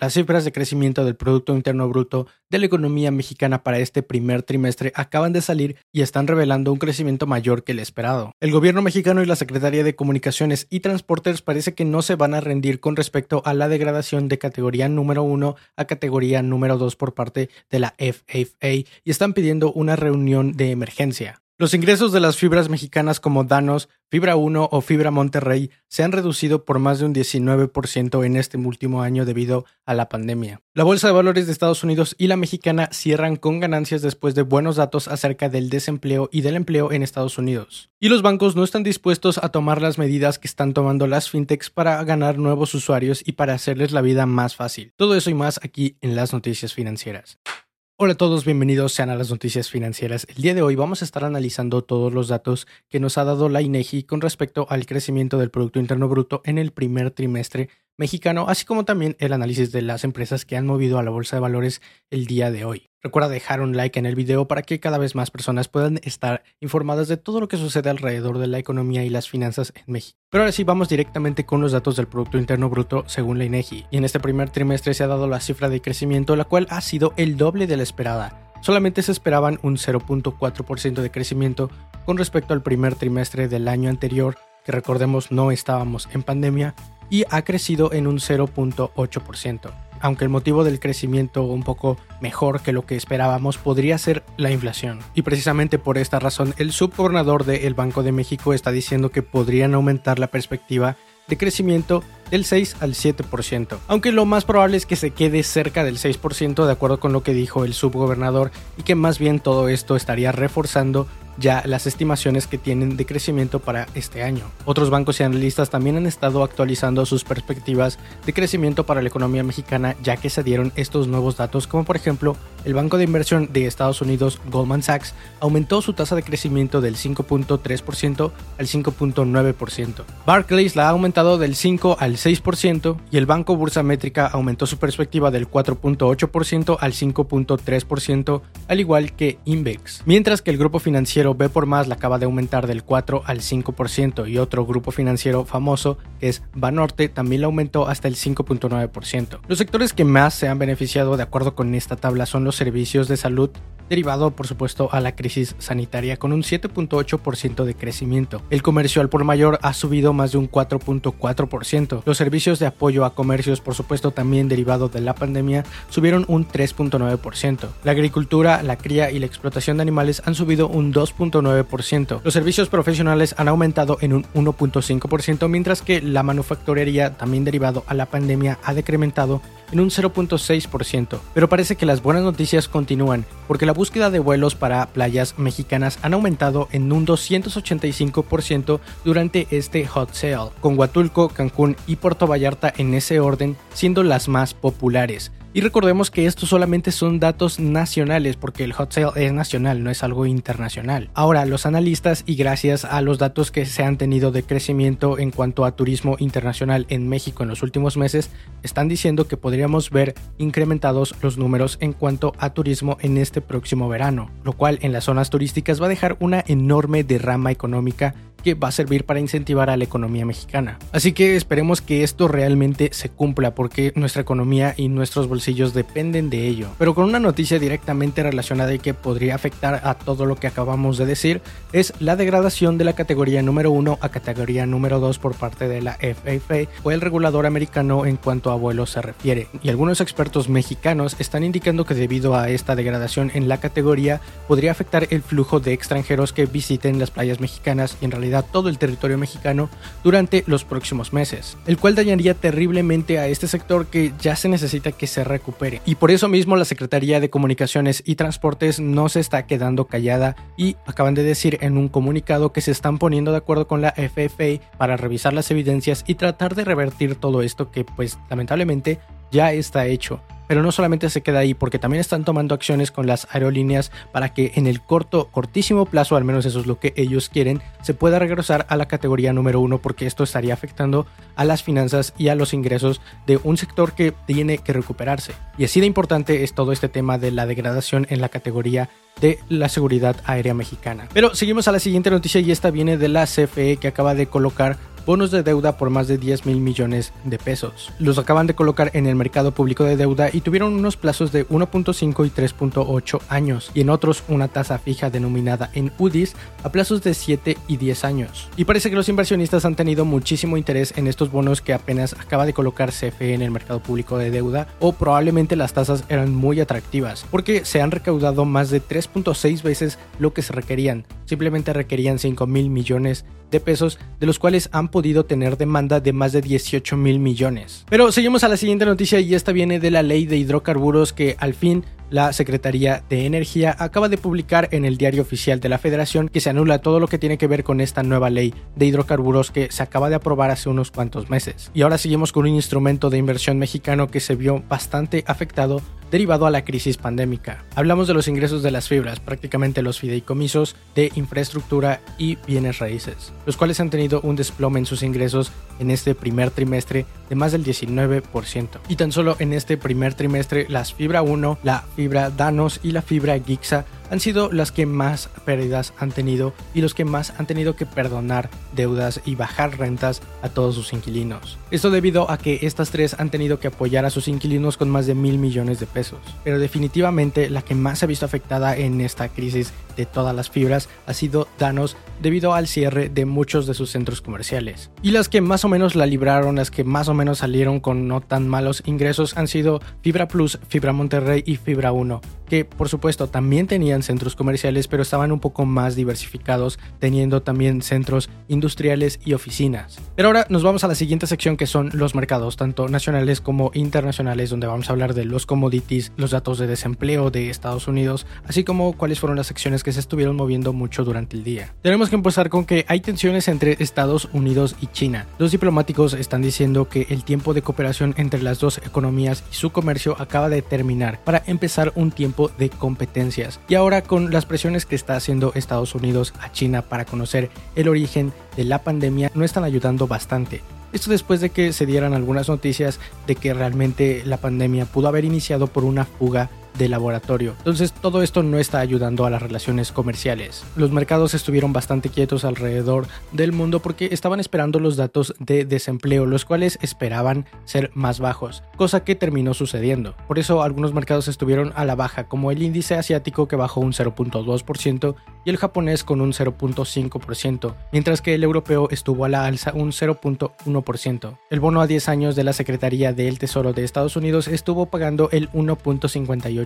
Las cifras de crecimiento del Producto Interno Bruto de la economía mexicana para este primer trimestre acaban de salir y están revelando un crecimiento mayor que el esperado. El gobierno mexicano y la Secretaría de Comunicaciones y Transportes parece que no se van a rendir con respecto a la degradación de categoría número 1 a categoría número 2 por parte de la FAA y están pidiendo una reunión de emergencia. Los ingresos de las fibras mexicanas como Danos, Fibra 1 o Fibra Monterrey se han reducido por más de un 19% en este último año debido a la pandemia. La Bolsa de Valores de Estados Unidos y la mexicana cierran con ganancias después de buenos datos acerca del desempleo y del empleo en Estados Unidos. Y los bancos no están dispuestos a tomar las medidas que están tomando las fintechs para ganar nuevos usuarios y para hacerles la vida más fácil. Todo eso y más aquí en las noticias financieras. Hola a todos, bienvenidos sean a las noticias financieras. El día de hoy vamos a estar analizando todos los datos que nos ha dado la INEGI con respecto al crecimiento del Producto Interno Bruto en el primer trimestre mexicano, así como también el análisis de las empresas que han movido a la bolsa de valores el día de hoy. Recuerda dejar un like en el video para que cada vez más personas puedan estar informadas de todo lo que sucede alrededor de la economía y las finanzas en México. Pero ahora sí vamos directamente con los datos del Producto Interno Bruto según la INEGI. Y en este primer trimestre se ha dado la cifra de crecimiento, la cual ha sido el doble de la esperada. Solamente se esperaban un 0.4% de crecimiento con respecto al primer trimestre del año anterior, que recordemos no estábamos en pandemia, y ha crecido en un 0.8%. Aunque el motivo del crecimiento un poco mejor que lo que esperábamos podría ser la inflación. Y precisamente por esta razón el subgobernador del Banco de México está diciendo que podrían aumentar la perspectiva de crecimiento del 6 al 7%, aunque lo más probable es que se quede cerca del 6% de acuerdo con lo que dijo el subgobernador y que más bien todo esto estaría reforzando ya las estimaciones que tienen de crecimiento para este año. Otros bancos y analistas también han estado actualizando sus perspectivas de crecimiento para la economía mexicana ya que se dieron estos nuevos datos, como por ejemplo el Banco de Inversión de Estados Unidos, Goldman Sachs, aumentó su tasa de crecimiento del 5.3% al 5.9%. Barclays la ha aumentado del 5 al 6% y el Banco Bursa Métrica aumentó su perspectiva del 4.8% al 5.3%, al igual que Invex. Mientras que el grupo financiero B por más la acaba de aumentar del 4 al 5% y otro grupo financiero famoso, que es Banorte, también la aumentó hasta el 5.9%. Los sectores que más se han beneficiado de acuerdo con esta tabla son los servicios de salud, derivado por supuesto a la crisis sanitaria con un 7.8% de crecimiento. El comercio al por mayor ha subido más de un 4.4%. Los servicios de apoyo a comercios por supuesto también derivado de la pandemia subieron un 3.9%. La agricultura, la cría y la explotación de animales han subido un 2.9%. Los servicios profesionales han aumentado en un 1.5% mientras que la manufacturería también derivado a la pandemia ha decrementado en un 0.6%. Pero parece que las buenas noticias continúan, porque la búsqueda de vuelos para playas mexicanas han aumentado en un 285% durante este hot sale, con Huatulco, Cancún y Puerto Vallarta en ese orden siendo las más populares. Y recordemos que estos solamente son datos nacionales porque el hot sale es nacional, no es algo internacional. Ahora, los analistas y gracias a los datos que se han tenido de crecimiento en cuanto a turismo internacional en México en los últimos meses, están diciendo que podríamos ver incrementados los números en cuanto a turismo en este próximo verano, lo cual en las zonas turísticas va a dejar una enorme derrama económica que va a servir para incentivar a la economía mexicana. Así que esperemos que esto realmente se cumpla porque nuestra economía y nuestros bolsillos dependen de ello. Pero con una noticia directamente relacionada y que podría afectar a todo lo que acabamos de decir es la degradación de la categoría número 1 a categoría número 2 por parte de la FAA o el regulador americano en cuanto a vuelos se refiere. Y algunos expertos mexicanos están indicando que debido a esta degradación en la categoría podría afectar el flujo de extranjeros que visiten las playas mexicanas y en realidad todo el territorio mexicano durante los próximos meses, el cual dañaría terriblemente a este sector que ya se necesita que se recupere. Y por eso mismo la Secretaría de Comunicaciones y Transportes no se está quedando callada y acaban de decir en un comunicado que se están poniendo de acuerdo con la FFA para revisar las evidencias y tratar de revertir todo esto que pues lamentablemente ya está hecho. Pero no solamente se queda ahí, porque también están tomando acciones con las aerolíneas para que en el corto, cortísimo plazo, al menos eso es lo que ellos quieren, se pueda regresar a la categoría número uno, porque esto estaría afectando a las finanzas y a los ingresos de un sector que tiene que recuperarse. Y así de importante es todo este tema de la degradación en la categoría de la seguridad aérea mexicana. Pero seguimos a la siguiente noticia y esta viene de la CFE que acaba de colocar bonos de deuda por más de 10 mil millones de pesos. Los acaban de colocar en el mercado público de deuda y tuvieron unos plazos de 1.5 y 3.8 años y en otros una tasa fija denominada en UDIs a plazos de 7 y 10 años. Y parece que los inversionistas han tenido muchísimo interés en estos bonos que apenas acaba de colocar CFE en el mercado público de deuda o probablemente las tasas eran muy atractivas porque se han recaudado más de 3.6 veces lo que se requerían. Simplemente requerían 5 mil millones de pesos, de los cuales han podido tener demanda de más de 18 mil millones. Pero seguimos a la siguiente noticia y esta viene de la ley de hidrocarburos que al fin la Secretaría de Energía acaba de publicar en el diario oficial de la Federación que se anula todo lo que tiene que ver con esta nueva ley de hidrocarburos que se acaba de aprobar hace unos cuantos meses. Y ahora seguimos con un instrumento de inversión mexicano que se vio bastante afectado derivado a la crisis pandémica. Hablamos de los ingresos de las fibras, prácticamente los fideicomisos de infraestructura y bienes raíces, los cuales han tenido un desplome en sus ingresos en este primer trimestre de más del 19%. Y tan solo en este primer trimestre las fibra 1, la fibra Danos y la fibra Gixa han sido las que más pérdidas han tenido y los que más han tenido que perdonar deudas y bajar rentas a todos sus inquilinos. Esto debido a que estas tres han tenido que apoyar a sus inquilinos con más de mil millones de pesos. Pero definitivamente la que más se ha visto afectada en esta crisis de todas las fibras ha sido Danos debido al cierre de muchos de sus centros comerciales. Y las que más o menos la libraron, las que más o menos salieron con no tan malos ingresos han sido Fibra Plus, Fibra Monterrey y Fibra 1, que por supuesto también tenían centros comerciales, pero estaban un poco más diversificados, teniendo también centros industriales y oficinas. Pero ahora nos vamos a la siguiente sección que son los mercados, tanto nacionales como internacionales, donde vamos a hablar de los commodities, los datos de desempleo de Estados Unidos, así como cuáles fueron las acciones que se estuvieron moviendo mucho durante el día. Tenemos que empezar con que hay tensiones entre Estados Unidos y China. Los diplomáticos están diciendo que el tiempo de cooperación entre las dos economías y su comercio acaba de terminar para empezar un tiempo de competencias. Y ahora ahora con las presiones que está haciendo Estados Unidos a China para conocer el origen de la pandemia no están ayudando bastante. Esto después de que se dieran algunas noticias de que realmente la pandemia pudo haber iniciado por una fuga de laboratorio. Entonces todo esto no está ayudando a las relaciones comerciales. Los mercados estuvieron bastante quietos alrededor del mundo porque estaban esperando los datos de desempleo, los cuales esperaban ser más bajos, cosa que terminó sucediendo. Por eso algunos mercados estuvieron a la baja, como el índice asiático que bajó un 0.2% y el japonés con un 0.5%, mientras que el europeo estuvo a la alza un 0.1%. El bono a 10 años de la Secretaría del Tesoro de Estados Unidos estuvo pagando el 1.58%,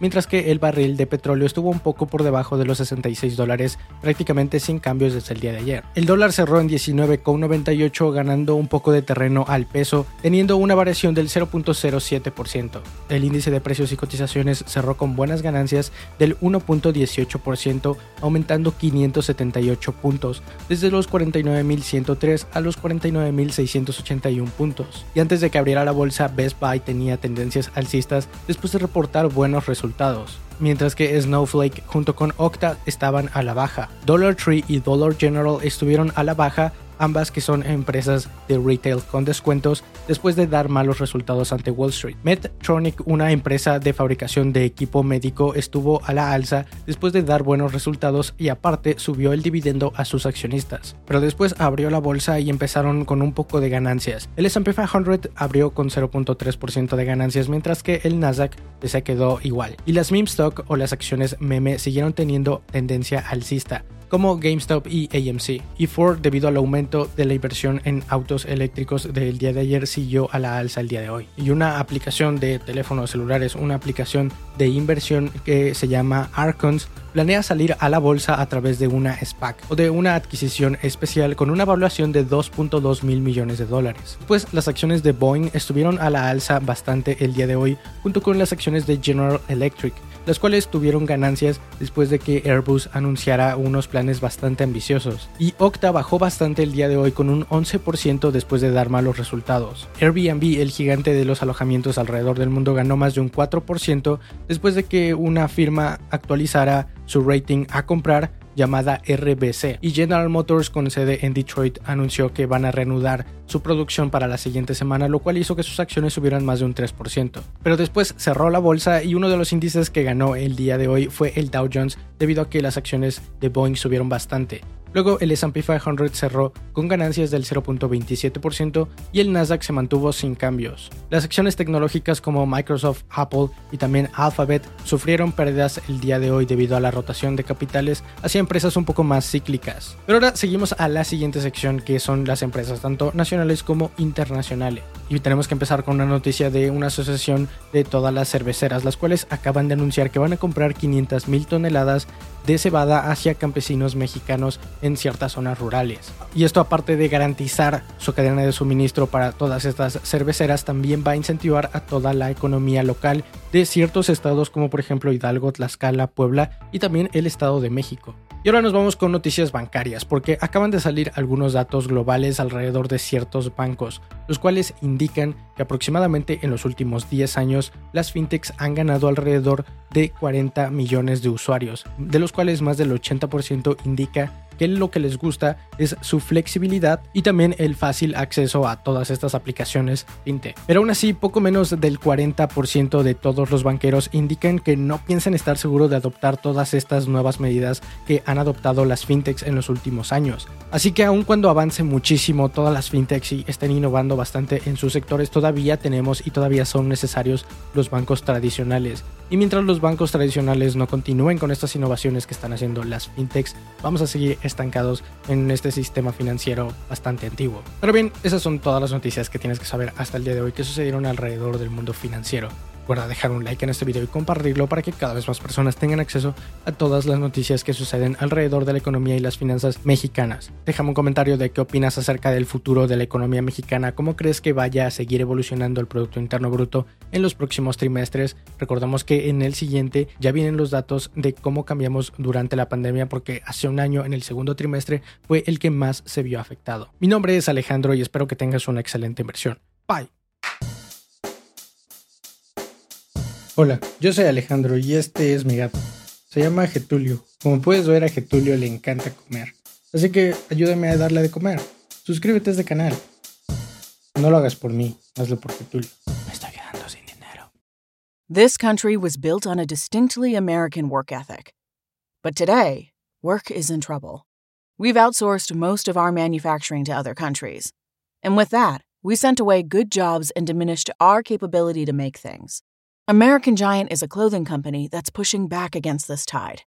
mientras que el barril de petróleo estuvo un poco por debajo de los 66 dólares, prácticamente sin cambios desde el día de ayer. El dólar cerró en 19,98 ganando un poco de terreno al peso, teniendo una variación del 0.07%. El índice de precios y cotizaciones cerró con buenas ganancias del 1.18%, aumentando 578 puntos, desde los 49.103 a los 49.681 puntos. Y antes de que abriera la bolsa, Best Buy tenía tendencias alcistas después de reportar buenos resultados mientras que Snowflake junto con Okta estaban a la baja. Dollar Tree y Dollar General estuvieron a la baja ambas que son empresas de retail con descuentos después de dar malos resultados ante Wall Street. Medtronic, una empresa de fabricación de equipo médico, estuvo a la alza después de dar buenos resultados y aparte subió el dividendo a sus accionistas. Pero después abrió la bolsa y empezaron con un poco de ganancias. El S&P 500 abrió con 0.3% de ganancias mientras que el Nasdaq se quedó igual. Y las meme stock o las acciones meme siguieron teniendo tendencia alcista como GameStop y AMC. Y Ford, debido al aumento de la inversión en autos eléctricos del día de ayer, siguió a la alza el día de hoy. Y una aplicación de teléfonos celulares, una aplicación de inversión que se llama Arcons, planea salir a la bolsa a través de una SPAC o de una adquisición especial con una evaluación de 2.2 mil millones de dólares. Pues las acciones de Boeing estuvieron a la alza bastante el día de hoy junto con las acciones de General Electric, las cuales tuvieron ganancias después de que Airbus anunciara unos planes bastante ambiciosos. Y Okta bajó bastante el día de hoy con un 11% después de dar malos resultados. Airbnb, el gigante de los alojamientos alrededor del mundo, ganó más de un 4% después de que una firma actualizara su rating a comprar llamada RBC. Y General Motors con sede en Detroit anunció que van a reanudar su producción para la siguiente semana, lo cual hizo que sus acciones subieran más de un 3%. Pero después cerró la bolsa y uno de los índices que ganó el día de hoy fue el Dow Jones debido a que las acciones de Boeing subieron bastante. Luego el SP 500 cerró con ganancias del 0.27% y el Nasdaq se mantuvo sin cambios. Las acciones tecnológicas como Microsoft, Apple y también Alphabet sufrieron pérdidas el día de hoy debido a la rotación de capitales hacia empresas un poco más cíclicas. Pero ahora seguimos a la siguiente sección que son las empresas tanto nacionales como internacionales. Y tenemos que empezar con una noticia de una asociación de todas las cerveceras, las cuales acaban de anunciar que van a comprar 500 mil toneladas de cebada hacia campesinos mexicanos en ciertas zonas rurales. Y esto aparte de garantizar su cadena de suministro para todas estas cerveceras, también va a incentivar a toda la economía local de ciertos estados como por ejemplo Hidalgo, Tlaxcala, Puebla y también el Estado de México. Y ahora nos vamos con noticias bancarias, porque acaban de salir algunos datos globales alrededor de ciertos bancos, los cuales indican que aproximadamente en los últimos 10 años las fintechs han ganado alrededor de 40 millones de usuarios, de los cuales más del 80% indica que lo que les gusta es su flexibilidad y también el fácil acceso a todas estas aplicaciones fintech. Pero aún así, poco menos del 40% de todos los banqueros indican que no piensan estar seguros de adoptar todas estas nuevas medidas que han adoptado las fintechs en los últimos años. Así que aun cuando avance muchísimo todas las fintechs y estén innovando bastante en sus sectores, todavía tenemos y todavía son necesarios los bancos tradicionales. Y mientras los bancos tradicionales no continúen con estas innovaciones que están haciendo las fintechs, vamos a seguir estancados en este sistema financiero bastante antiguo. Pero bien, esas son todas las noticias que tienes que saber hasta el día de hoy que sucedieron alrededor del mundo financiero. Recuerda dejar un like en este video y compartirlo para que cada vez más personas tengan acceso a todas las noticias que suceden alrededor de la economía y las finanzas mexicanas. Déjame un comentario de qué opinas acerca del futuro de la economía mexicana, cómo crees que vaya a seguir evolucionando el Producto Interno Bruto en los próximos trimestres. Recordamos que en el siguiente ya vienen los datos de cómo cambiamos durante la pandemia porque hace un año en el segundo trimestre fue el que más se vio afectado. Mi nombre es Alejandro y espero que tengas una excelente inversión. Bye. Hola, yo soy Alejandro y este es mi gato. Se llama Getulio. Como puedes ver, a Getulio le encanta comer. Así que ayúdame a darle de comer. Suscríbete a este canal. No lo hagas por mí, hazlo por Getulio. Me estoy quedando sin dinero. This country was built on a distinctly American work ethic. But today, work is in trouble. We've outsourced most of our manufacturing to other countries. And with that, we sent away good jobs and diminished our capability to make things. American Giant is a clothing company that's pushing back against this tide.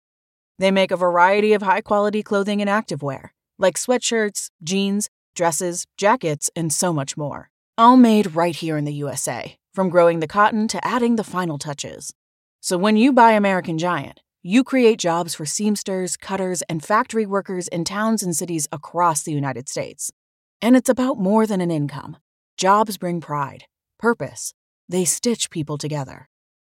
They make a variety of high quality clothing and activewear, like sweatshirts, jeans, dresses, jackets, and so much more. All made right here in the USA, from growing the cotton to adding the final touches. So when you buy American Giant, you create jobs for seamsters, cutters, and factory workers in towns and cities across the United States. And it's about more than an income. Jobs bring pride, purpose, they stitch people together.